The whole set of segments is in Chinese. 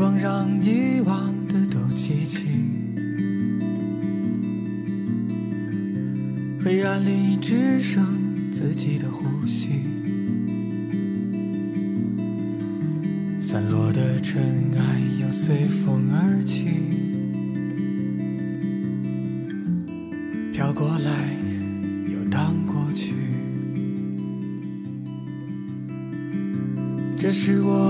光让遗忘的都记起，黑暗里只剩自己的呼吸，散落的尘埃又随风而起，飘过来又荡过去，这是我。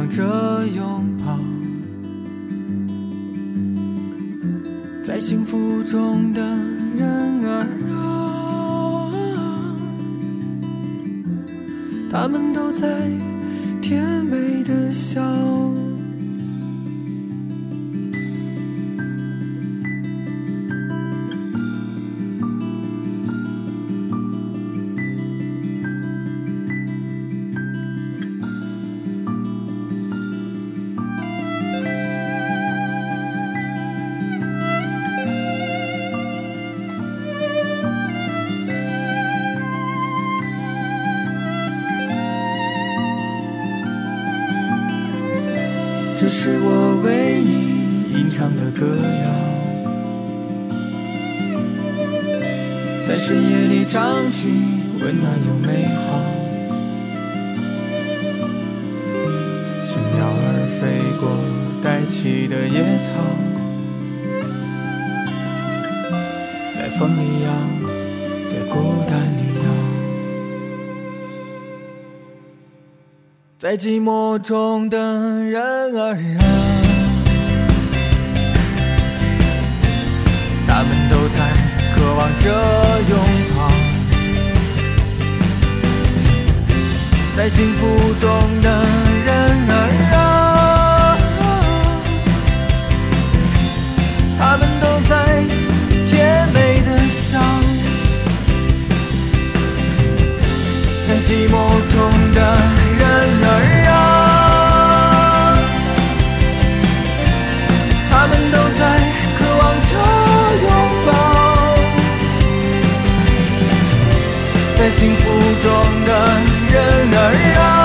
忙着拥抱，在幸福中的人儿啊，他们都在甜美唱起，温暖又美好，像鸟儿飞过带起的野草，在风里摇，在孤单里摇，在寂寞中的人。儿啊，他们都在渴望着拥在幸福中的人儿啊，他们都在甜美的笑，在寂寞中的人儿啊。他们都在渴望着拥抱。在幸福中的人儿啊，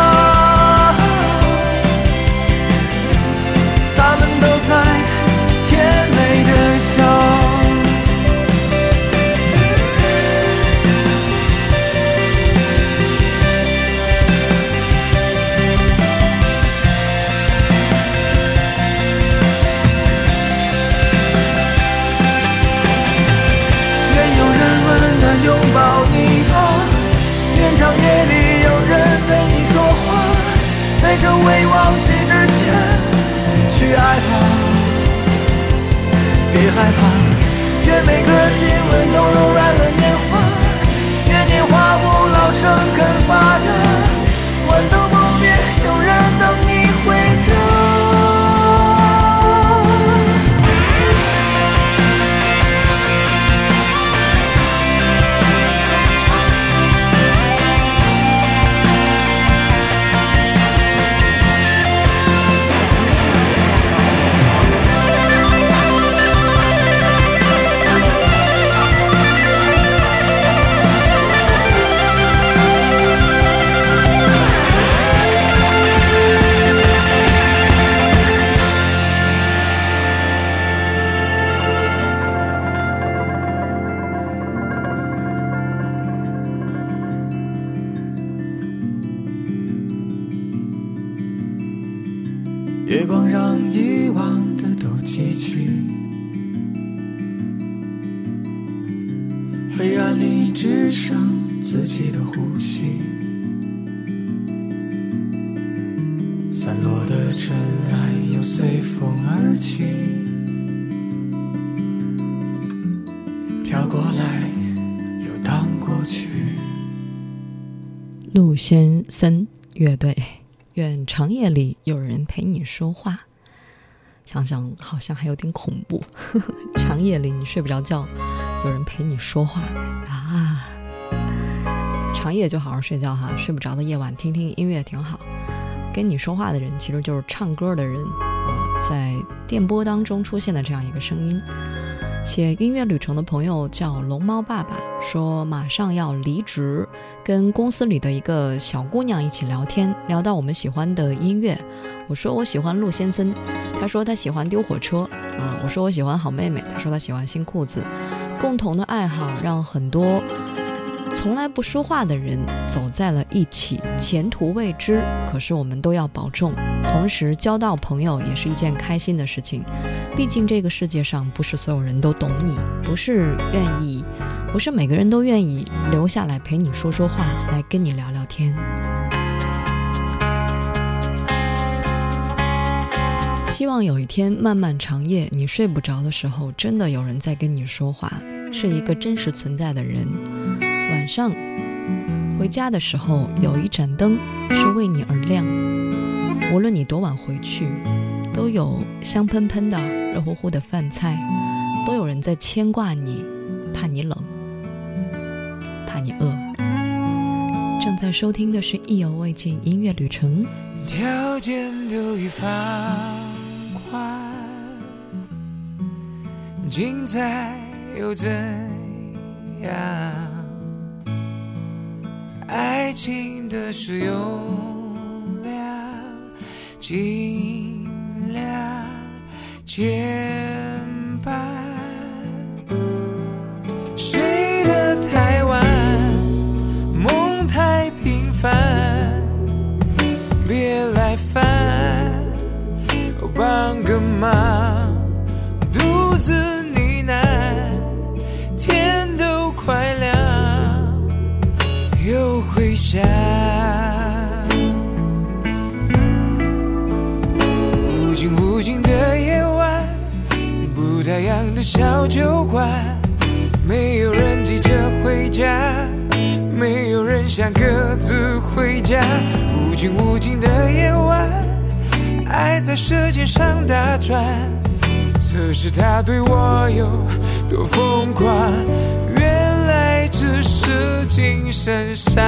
未忘记之前去爱吧，别害怕。愿每个亲吻都柔软了里只剩自己的呼吸，散落的尘埃又随风而起，飘过来又荡过去，陆先森乐队，愿长夜里有人陪你说话。想想好像还有点恐怖。长夜里你睡不着觉，有人陪你说话啊。长夜就好好睡觉哈，睡不着的夜晚听听音乐挺好。跟你说话的人其实就是唱歌的人，呃，在电波当中出现的这样一个声音。写音乐旅程的朋友叫龙猫爸爸，说马上要离职，跟公司里的一个小姑娘一起聊天，聊到我们喜欢的音乐。我说我喜欢陆先生，他说他喜欢丢火车啊。我说我喜欢好妹妹，他说他喜欢新裤子。共同的爱好让很多。从来不说话的人走在了一起，前途未知，可是我们都要保重。同时，交到朋友也是一件开心的事情。毕竟这个世界上不是所有人都懂你，不是愿意，不是每个人都愿意留下来陪你说说话，来跟你聊聊天。希望有一天漫漫长夜，你睡不着的时候，真的有人在跟你说话，是一个真实存在的人。晚上回家的时候，有一盏灯是为你而亮。无论你多晚回去，都有香喷喷的、热乎乎的饭菜，都有人在牵挂你，怕你冷，怕你饿。正在收听的是《意犹未尽音乐旅程》。条件都已放宽，精彩又怎样？爱情的使用量，尽量减半。睡得太晚，梦太平凡，别来烦，帮个忙，无尽无尽的夜晚，不打烊的小酒馆，没有人急着回家，没有人想各自回家。无尽无尽的夜晚，爱在舌尖上打转，测试他对我有多疯狂。只是精神上。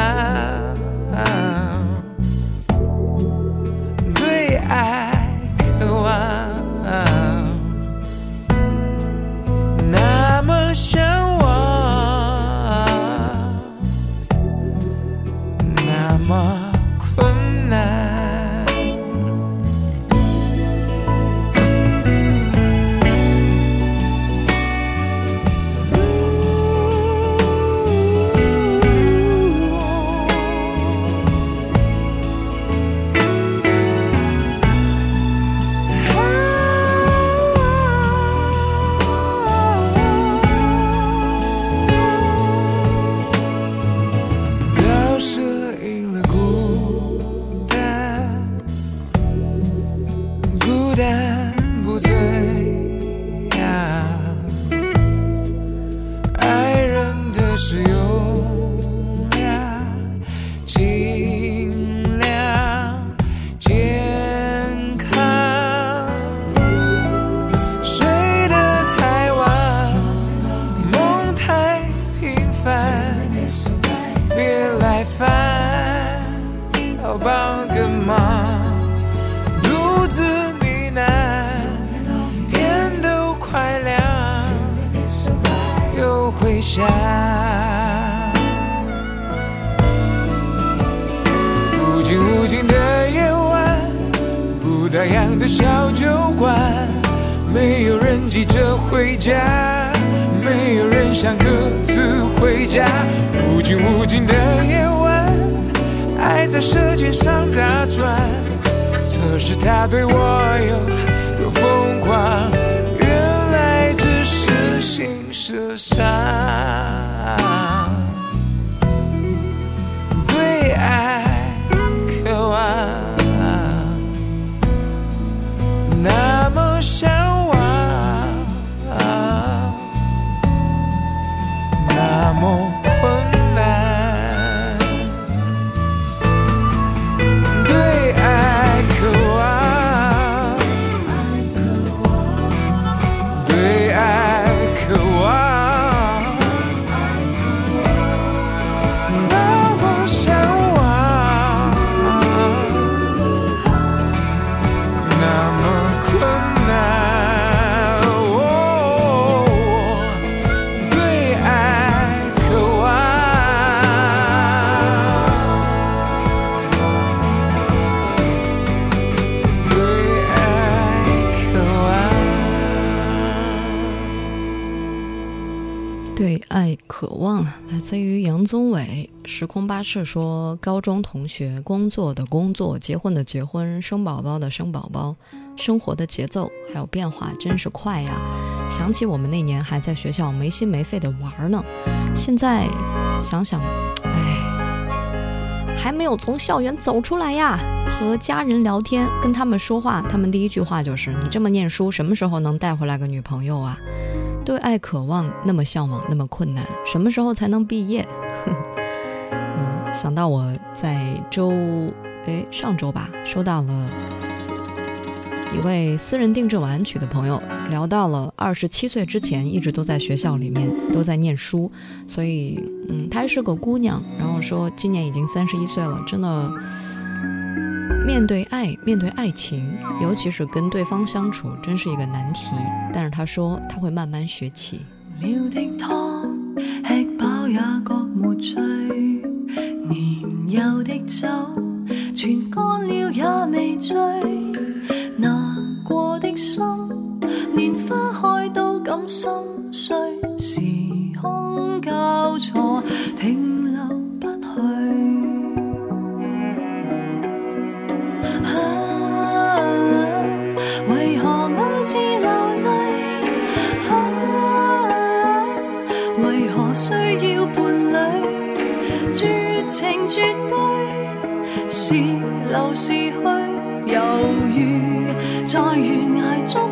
无尽无尽的夜晚爱在舌尖上打转测试他对我有多疯狂原来只是心事上。宗纬。时空巴士说：高中同学，工作的工作，结婚的结婚，生宝宝的生宝宝，生活的节奏还有变化真是快呀！想起我们那年还在学校没心没肺的玩呢，现在想想，哎，还没有从校园走出来呀。和家人聊天，跟他们说话，他们第一句话就是：“你这么念书，什么时候能带回来个女朋友啊？”对爱渴望那么向往，那么困难，什么时候才能毕业？嗯，想到我在周，哎，上周吧，收到了一位私人定制晚安曲的朋友，聊到了二十七岁之前一直都在学校里面都在念书，所以，嗯，她是个姑娘，然后说今年已经三十一岁了，真的。面对爱，面对爱情，尤其是跟对方相处，真是一个难题。但是他说他会慢慢学起。了的汤吃饱也觉没趣，年幼的酒全干了也未醉，难过的心连花开都敢心碎，时空交错停是留是去，犹如在悬崖中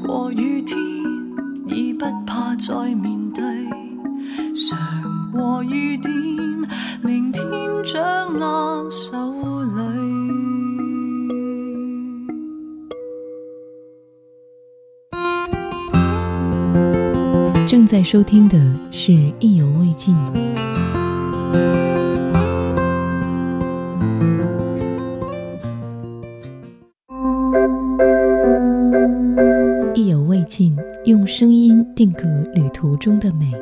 过雨天已不怕再面对常和雨点明天掌握手里正在收听的是意犹未尽。用声音定格旅途中的美。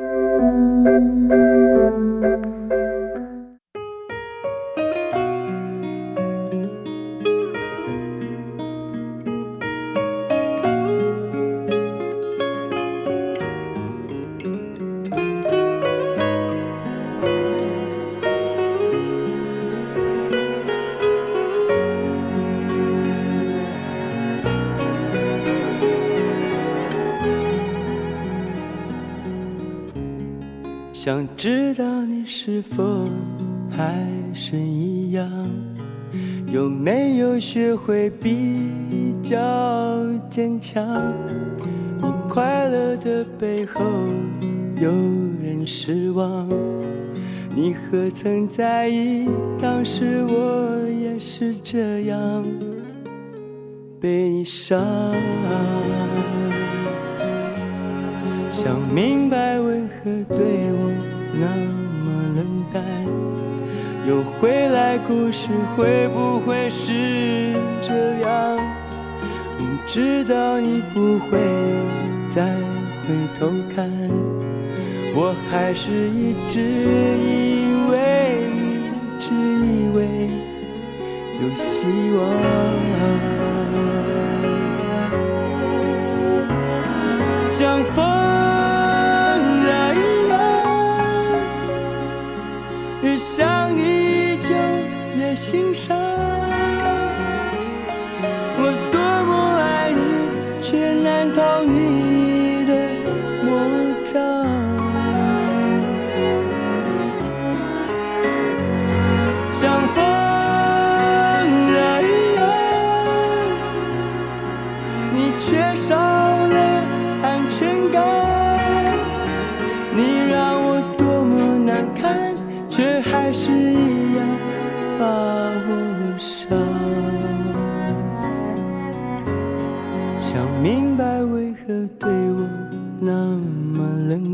会比较坚强？你快乐的背后有人失望，你何曾在意？当时我也是这样被你伤。想明白为何对我那，又回来，故事会不会是这样？明知道你不会再回头看。我还是一直以为，一直以为有希望，心上。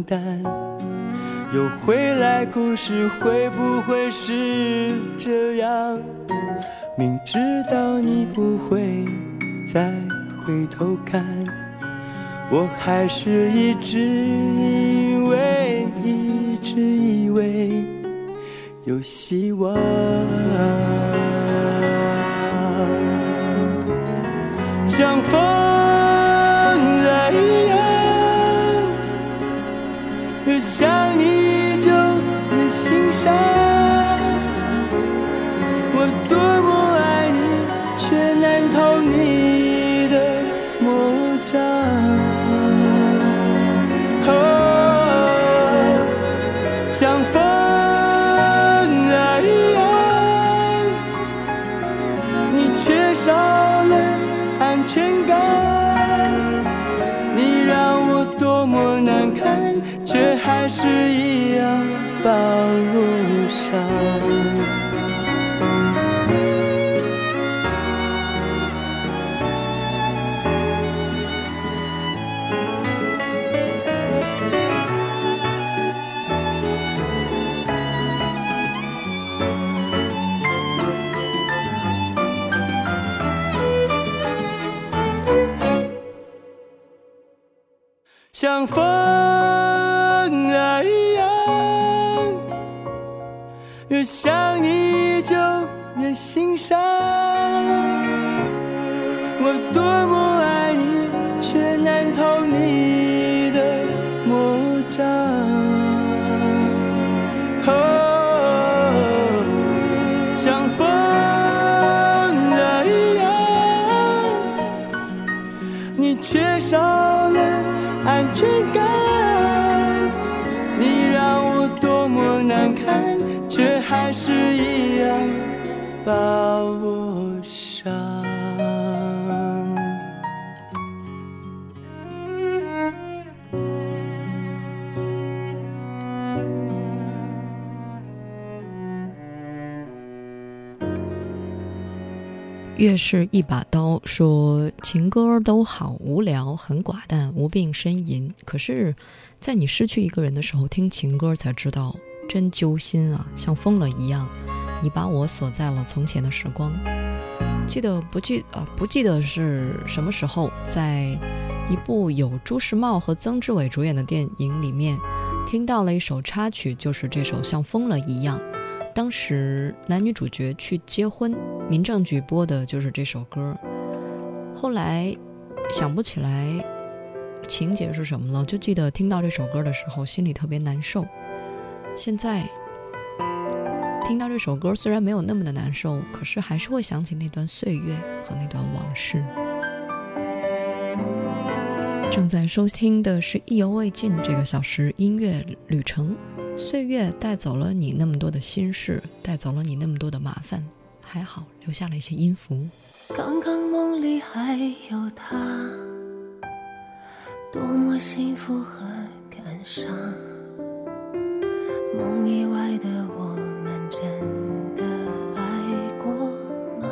但又回来，故事会不会是这样？明知道你不会再回头看，我还是一直以为，一直以为有希望，像风。心上，我多么爱你，却难逃你的魔掌。像风儿一样，你缺少了安全感，你让我多么难堪。却还是一样把我伤。越是一把刀，说情歌都好无聊，很寡淡，无病呻吟。可是，在你失去一个人的时候，听情歌才知道。真揪心啊，像疯了一样。你把我锁在了从前的时光。记得不记呃不记得是什么时候，在一部有朱时茂和曾志伟主演的电影里面，听到了一首插曲，就是这首《像疯了一样》。当时男女主角去结婚，民政局播的就是这首歌。后来想不起来情节是什么了，就记得听到这首歌的时候，心里特别难受。现在听到这首歌，虽然没有那么的难受，可是还是会想起那段岁月和那段往事。正在收听的是《意犹未尽》这个小时音乐旅程，岁月带走了你那么多的心事，带走了你那么多的麻烦，还好留下了一些音符。刚刚梦里还有他，多么幸福和感伤。梦以外的我真的爱过吗？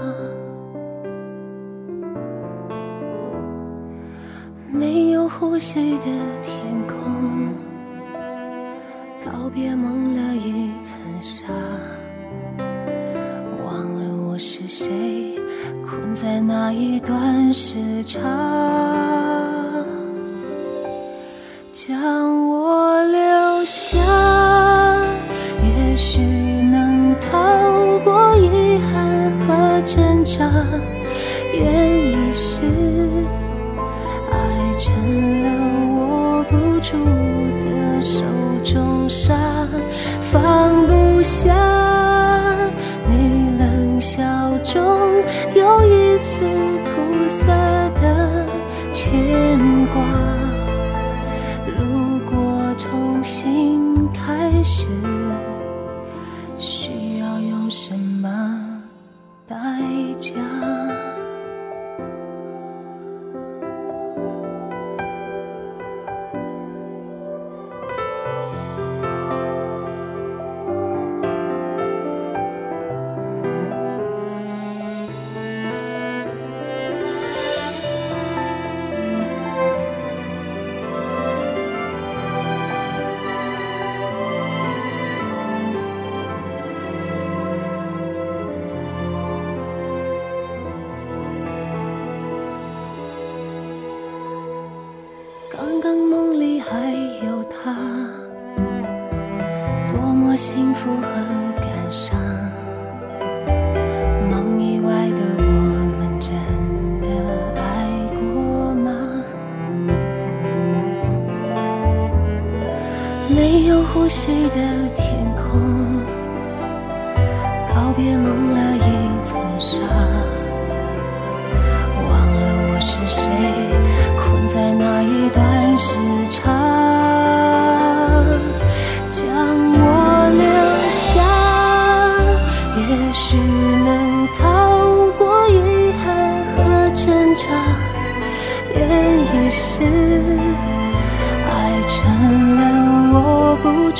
没有呼吸的天空，告别蒙了一层纱，忘了我是谁，困在那一段时差，长，愿意是。爱成了握不住的手中沙，放不下幸福和感伤。梦以外的我们真的爱过吗？没有呼吸的天空，告别蒙了一层纱。忘了我是谁，困在那一段时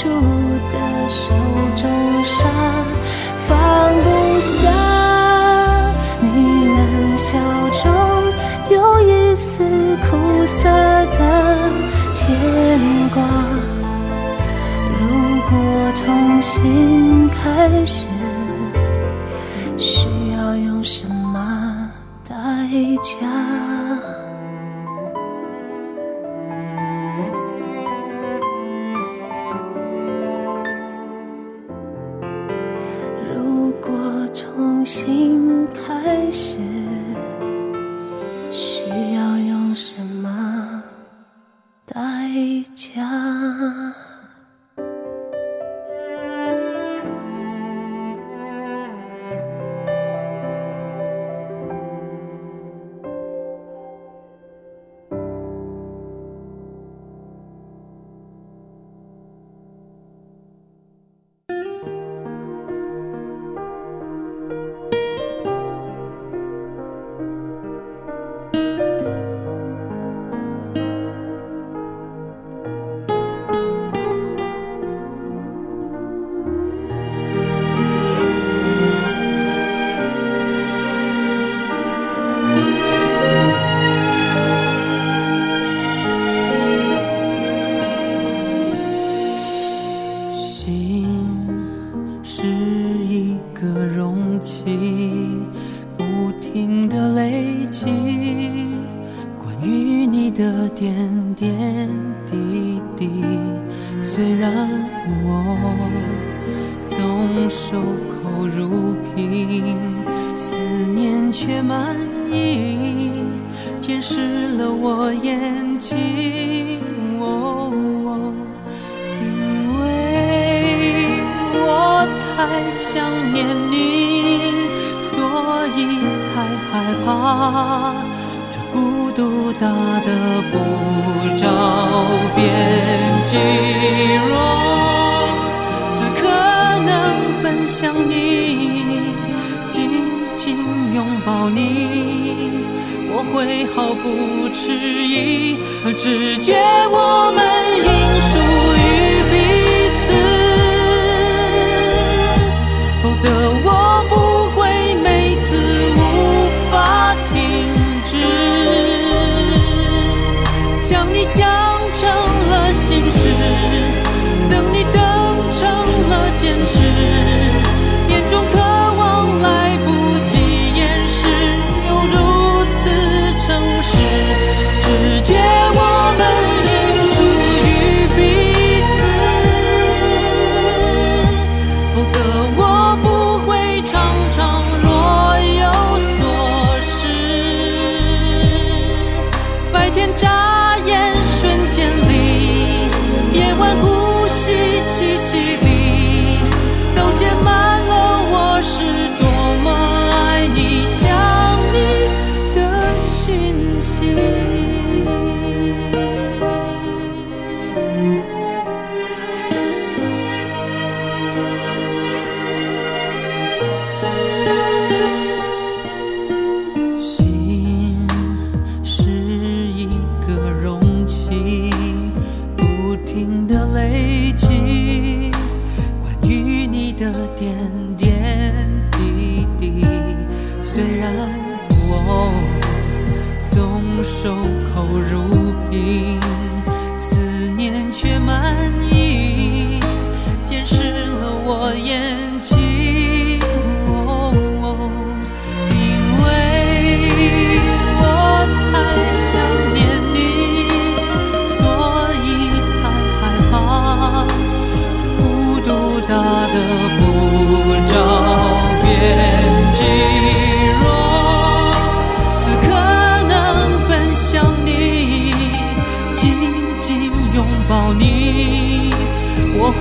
握不住的手中沙，放不下。你冷笑中有一丝苦涩的牵挂。如果重新开始，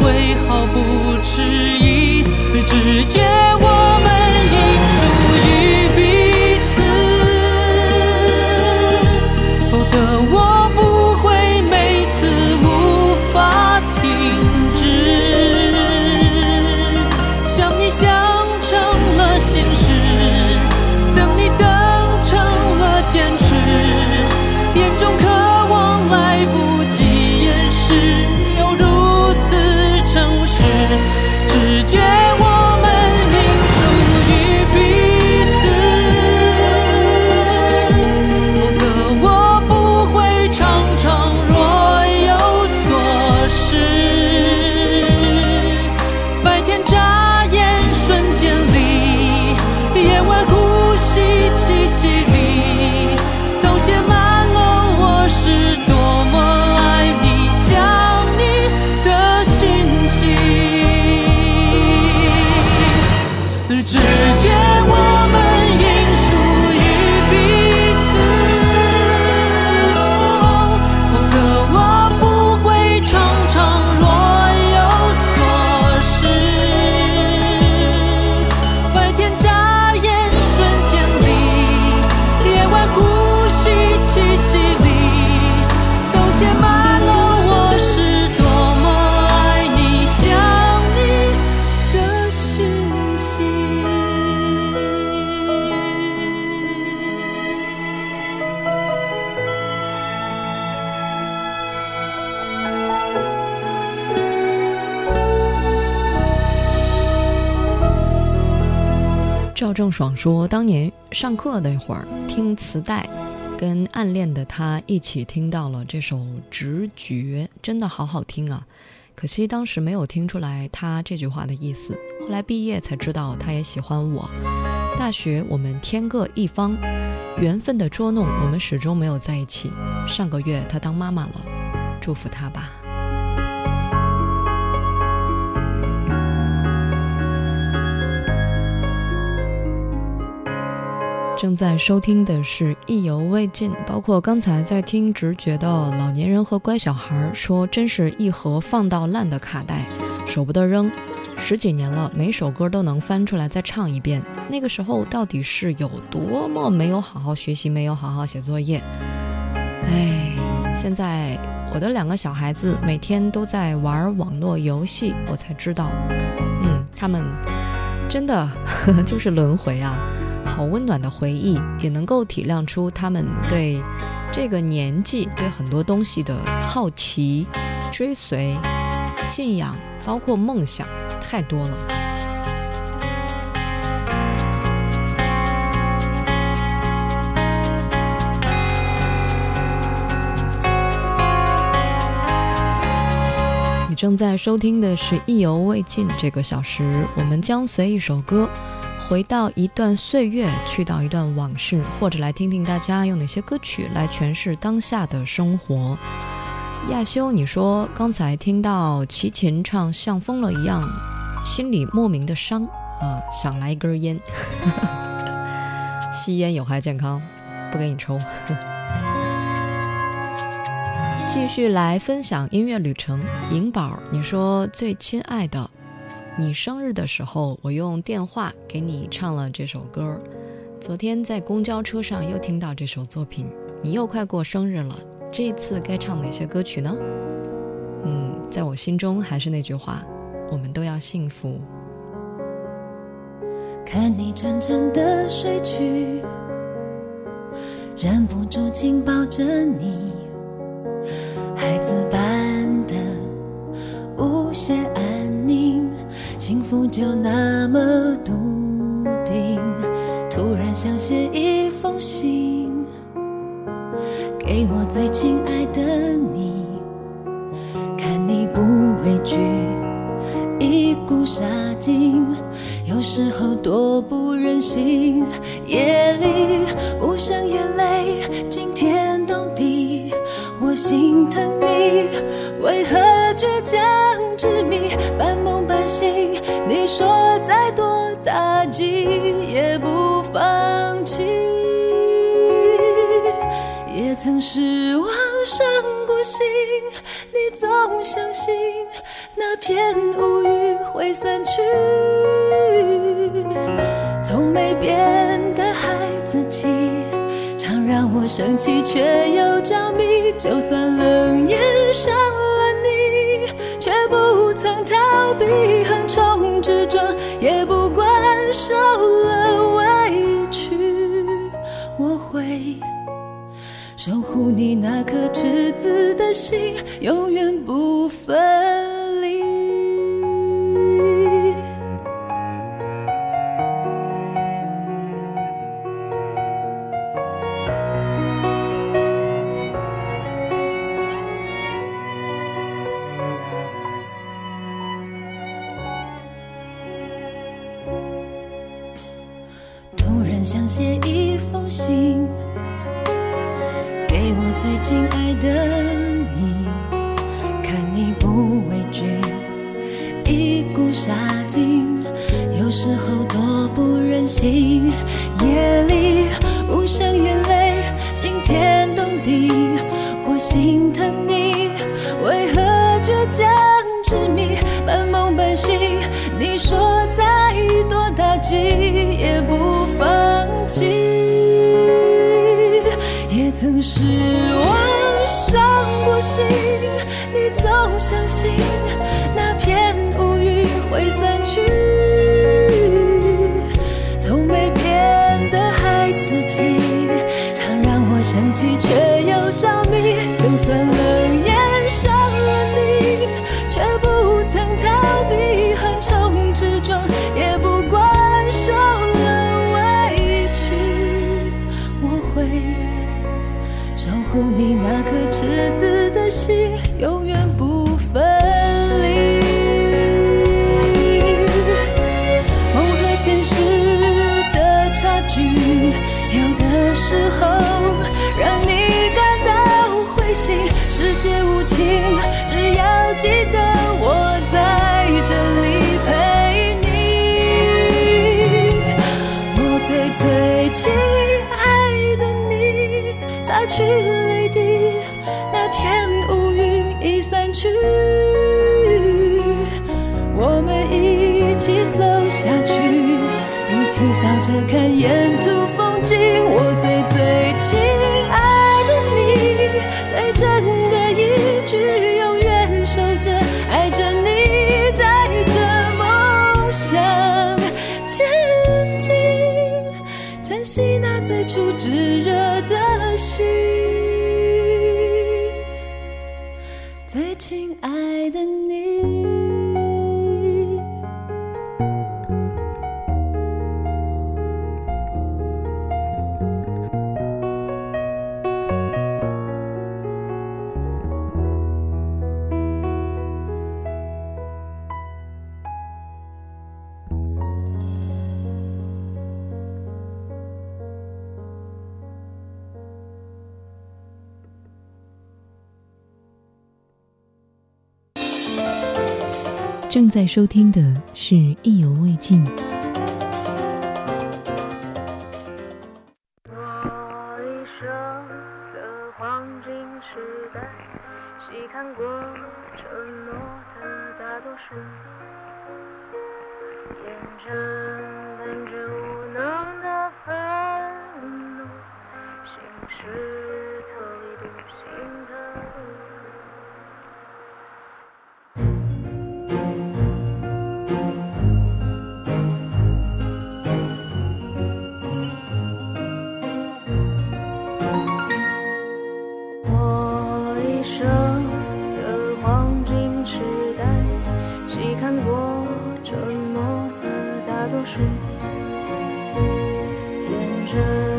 会毫不迟疑，爽说，当年上课那会儿听磁带，跟暗恋的他一起听到了这首《直觉》，真的好好听啊！可惜当时没有听出来他这句话的意思，后来毕业才知道他也喜欢我。大学我们天各一方，缘分的捉弄，我们始终没有在一起。上个月他当妈妈了，祝福他吧。正在收听的是意犹未尽，包括刚才在听直觉的老年人和乖小孩儿说，真是一盒放到烂的卡带，舍不得扔。十几年了，每首歌都能翻出来再唱一遍。那个时候到底是有多么没有好好学习，没有好好写作业？哎，现在我的两个小孩子每天都在玩网络游戏，我才知道，嗯，他们真的 就是轮回啊。好温暖的回忆也能够体谅出他们对这个年纪对很多东西的好奇追随信仰包括梦想太多了。你正在收听的是意犹未尽这个小时我们将随一首歌回到一段岁月，去到一段往事，或者来听听大家用哪些歌曲来诠释当下的生活。亚修，你说刚才听到齐秦唱《像疯了一样》，心里莫名的伤啊，想来一根烟。吸烟有害健康，不给你抽。继续来分享音乐旅程。银宝，你说最亲爱的，你生日的时候，我用电话给你唱了这首歌。昨天在公交车上又听到这首作品，你又快过生日了。这次该唱哪些歌曲呢？嗯，在我心中还是那句话，我们都要幸福。看你沉沉的睡去，忍不住紧抱着你，孩子般的无限安宁，幸福就那么笃定。突然想写一封信。给我最亲爱的你，看你不畏惧，一股杀劲，有时候多不忍心。夜里无声眼泪惊天动地，我心疼你，为何倔强执迷，半梦心？你说再多打击也不放弃。也曾失望，伤过心，你总相信那片乌云会散去。从没变的孩子气，常让我生气却又着迷。就算冷眼伤了，曾逃避横冲直撞，也不管受了委屈，我会。守护你那颗赤子的心，永远不分夜里无声眼泪惊天动地，我心疼你，在收听的是《意犹未尽》。树沿着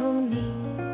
有你。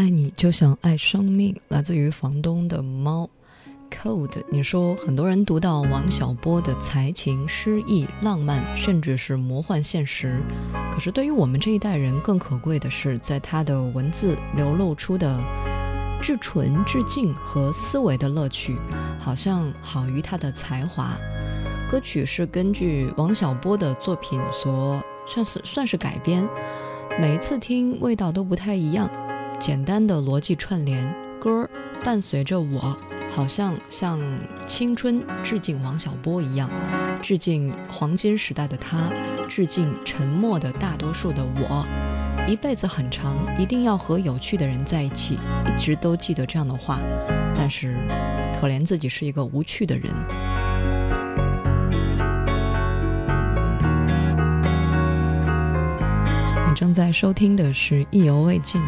爱你就像爱生命，来自于房东的猫，cold 你说很多人读到王小波的才情、诗意、浪漫，甚至是魔幻现实，可是对于我们这一代人更可贵的是在他的文字流露出的至纯至静和思维的乐趣，好像好于他的才华。歌曲是根据王小波的作品所，算是算是改编，每一次听味道都不太一样。简单的逻辑串联，歌伴随着我。好像像青春致敬王小波一样，致敬黄金时代的他，致敬沉默的大多数的我。一辈子很长，一定要和有趣的人在一起。一直都记得这样的话，但是可怜自己是一个无趣的人。你正在收听的是《意犹未尽》。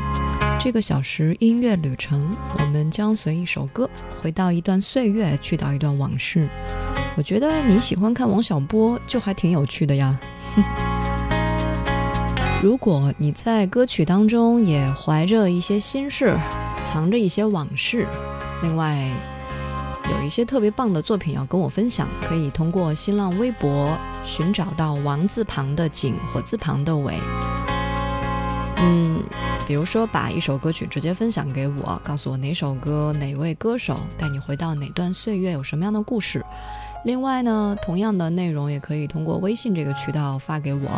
这个小时音乐旅程，我们将随一首歌回到一段岁月，去到一段往事。我觉得你喜欢看王小波，就还挺有趣的呀。如果你在歌曲当中也怀着一些心事，藏着一些往事，另外有一些特别棒的作品要跟我分享，可以通过新浪微博寻找到王字旁的景，火字旁的伟。嗯，比如说把一首歌曲直接分享给我，告诉我哪首歌、哪位歌手带你回到哪段岁月，有什么样的故事。另外呢，同样的内容也可以通过微信这个渠道发给我，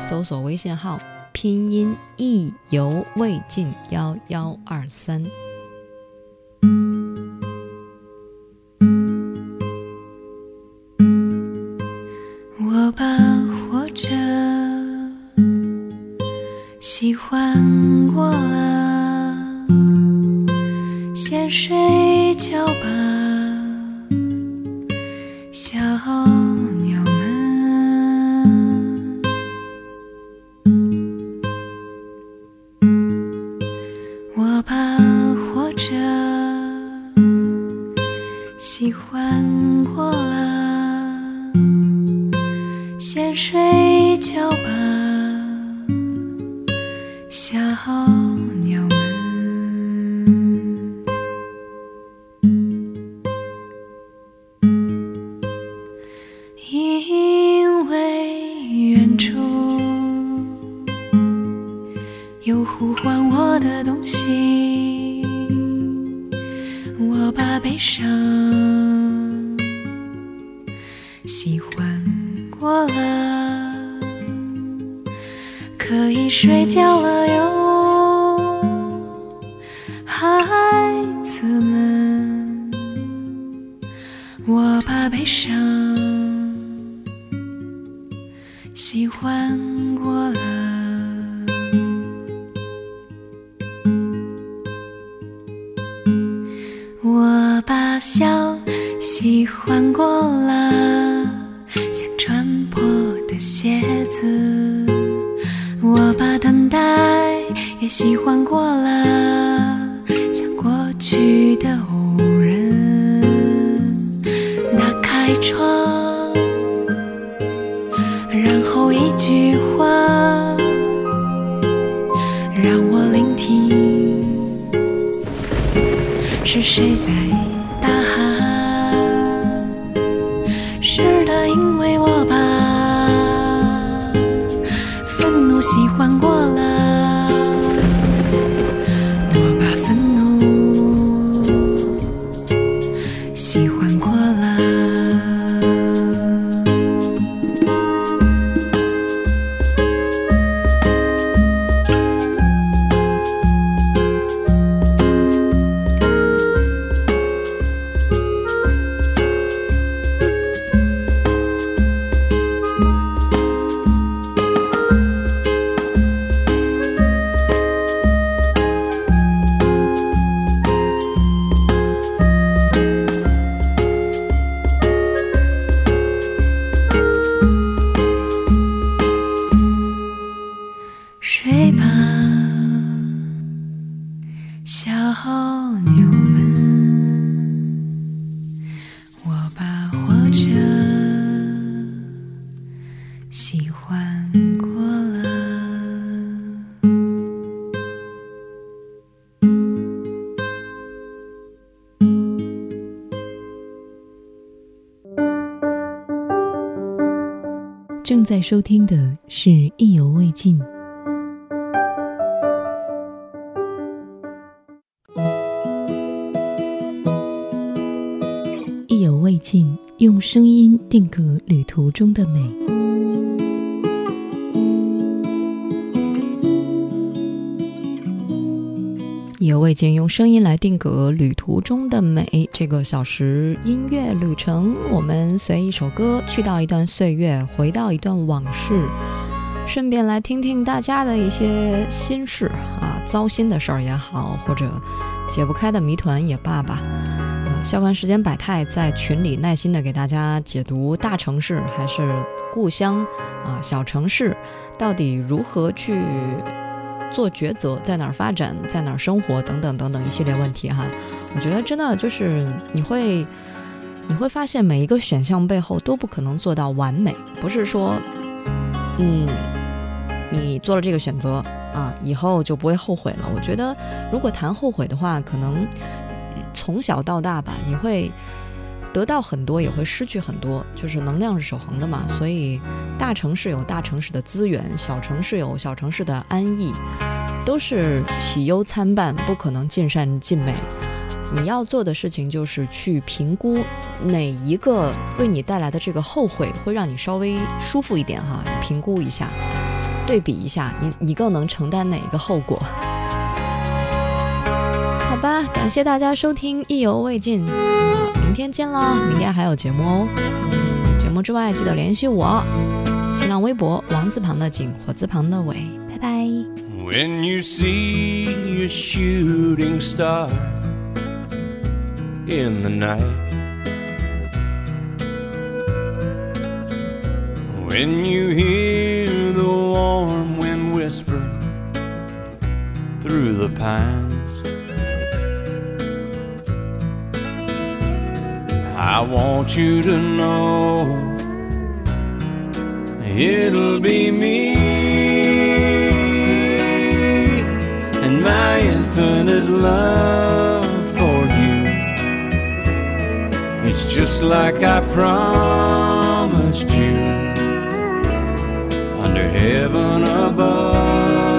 搜索微信号拼音意犹未尽幺幺二三。小收听的是《意犹未尽》。意犹未尽，用声音定格旅途中的美。我已经，用声音来定格旅途中的美。这个小时音乐旅程，我们随一首歌去到一段岁月，回到一段往事，顺便来听听大家的一些心事啊，糟心的事儿也好，或者解不开的谜团也罢吧。呃，校官时间百态在群里耐心的给大家解读大城市还是故乡啊，小城市到底如何去。做抉择，在哪儿发展，在哪儿生活，等等等等一系列问题哈，我觉得真的就是你会，你会发现每一个选项背后都不可能做到完美，不是说，嗯，你做了这个选择啊，以后就不会后悔了。我觉得如果谈后悔的话，可能从小到大吧，你会。得到很多也会失去很多，就是能量是守恒的嘛。所以，大城市有大城市的资源，小城市有小城市的安逸，都是喜忧参半，不可能尽善尽美。你要做的事情就是去评估哪一个为你带来的这个后悔会让你稍微舒服一点哈，评估一下，对比一下，你你更能承担哪一个后果？好吧，感谢大家收听，意犹未尽。明天见了，明天还有节目哦。节目之外记得联系我，新浪微博王字旁的景，火字旁的伟，拜拜。When you see a shooting star in the night, when you hear the warm wind whisper through the pines. I want you to know it'll be me and my infinite love for you. It's just like I promised you under heaven above.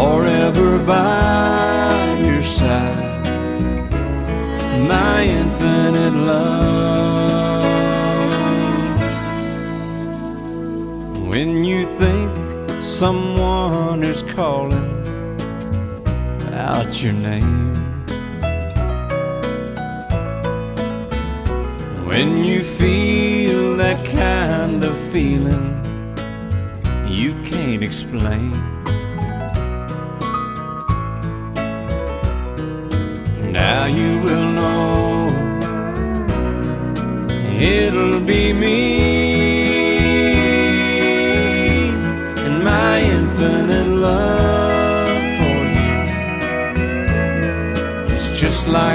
Forever by your side, my infinite love. When you think someone is calling out your name. When you feel that kind of feeling you can't explain.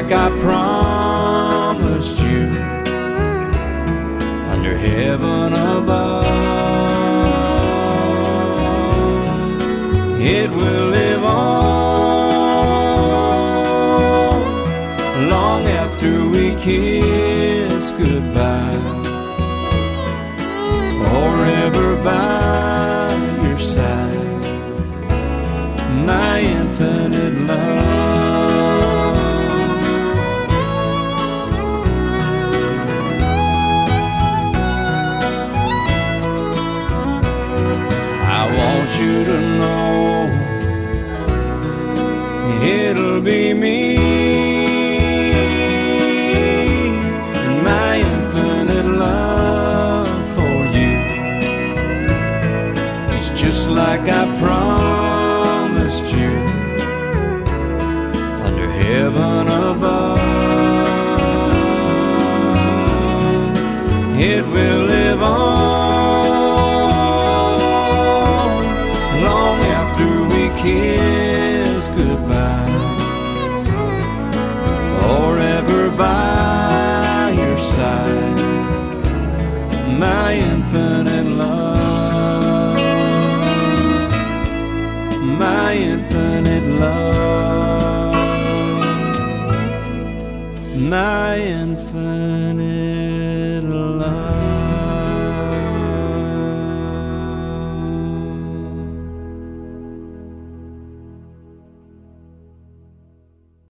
Like I promised you under heaven above. it will live on long after we kiss goodbye.